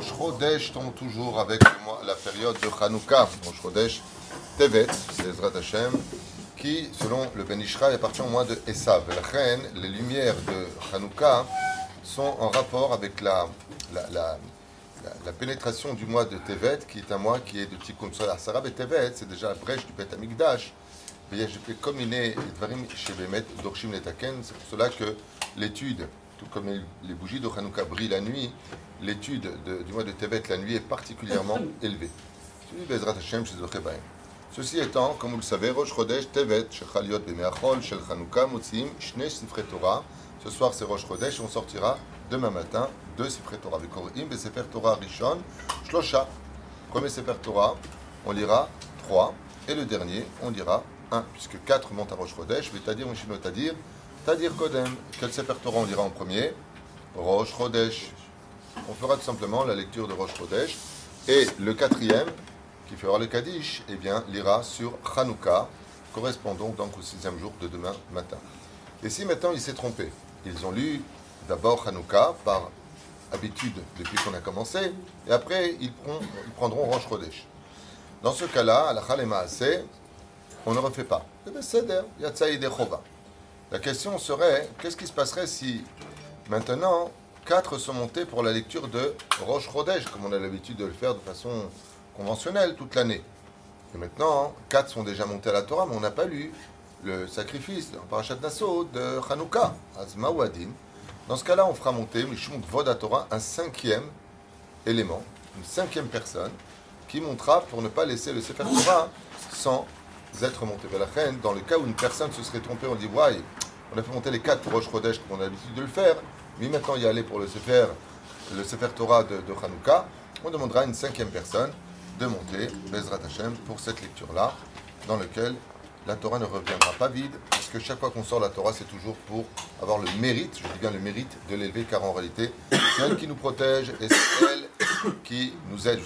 Rosh tombe toujours avec la période de Hanouka. Rosh Chodesh Tevet, c'est Ezrat Hashem, qui, selon le Ben Ishraï, appartient au mois de Esav. La reine, les lumières de Hanouka sont en rapport avec la, la, la- pénétration du mois de Tevet, qui est un mois qui est de Tikkun Solar. Sarab et Tevet, c'est déjà la brèche du Bet Amigdash. Comme il est c'est pour cela que l'étude, tout comme les- bougies de Hanouka brillent la nuit, l'étude de- du mois de Tevet la nuit est particulièrement élevée. Ceci étant, comme vous le savez, Rosh Chodesh Tevet, Shechal Yot Bemeachol, Shel Hanouka, Motzim, Shnei Sifre Torah. Ce soir, c'est Rosh Chodesh, on sortira demain matin deux Sifre Torah. Vekorim, Besefer Torah Rishon, Shlosha. Premier Sefer Torah, on lira 3, et le dernier, on lira 1, puisque 4 montent à Rosh Chodesh, Tadir, Mishino Tadir, Tadir Kodem. Quel Sefer Torah on lira en premier Rosh Chodesh. On fera tout simplement la lecture de Rosh Chodesh. Et le quatrième, qui fera le Kaddish, eh bien, lira sur Hanouka, correspondant donc au sixième jour de demain matin. Et si maintenant il s'est trompé, ils ont lu d'abord Hanouka par habitude depuis qu'on a commencé, et après ils, prendront- Rosh Chodesh. Dans ce cas-là, à la Chalema on ne refait pas. La question serait, qu'est-ce qui se passerait si maintenant quatre sont montés pour la lecture de Rosh Chodesh, comme on a l'habitude de le faire de façon conventionnelle toute l'année? Et maintenant, quatre sont déjà montés à la Torah, mais on n'a pas lu le sacrifice en Parashat Nassau de Hanouka, Azma. Dans ce cas-là, on fera monter Mishmut Vod Torah, un cinquième élément, une cinquième personne, qui montera pour ne pas laisser le Sefer Torah sans être monté. Mais la reine, dans le cas où une personne se serait trompée, on dit Ouais, on a fait monter les quatre pour Rosh comme on a l'habitude de le faire, mais maintenant y aller pour le Sefer, le Torah de, de on demandera à une cinquième personne de monter Bezrat Hashem pour cette lecture-là, dans laquelle la Torah ne reviendra pas vide, parce que chaque fois qu'on sort la Torah, c'est toujours pour avoir le mérite, je dis bien le mérite de l'élever, car en réalité, c'est elle qui nous protège et c'est elle qui nous aide.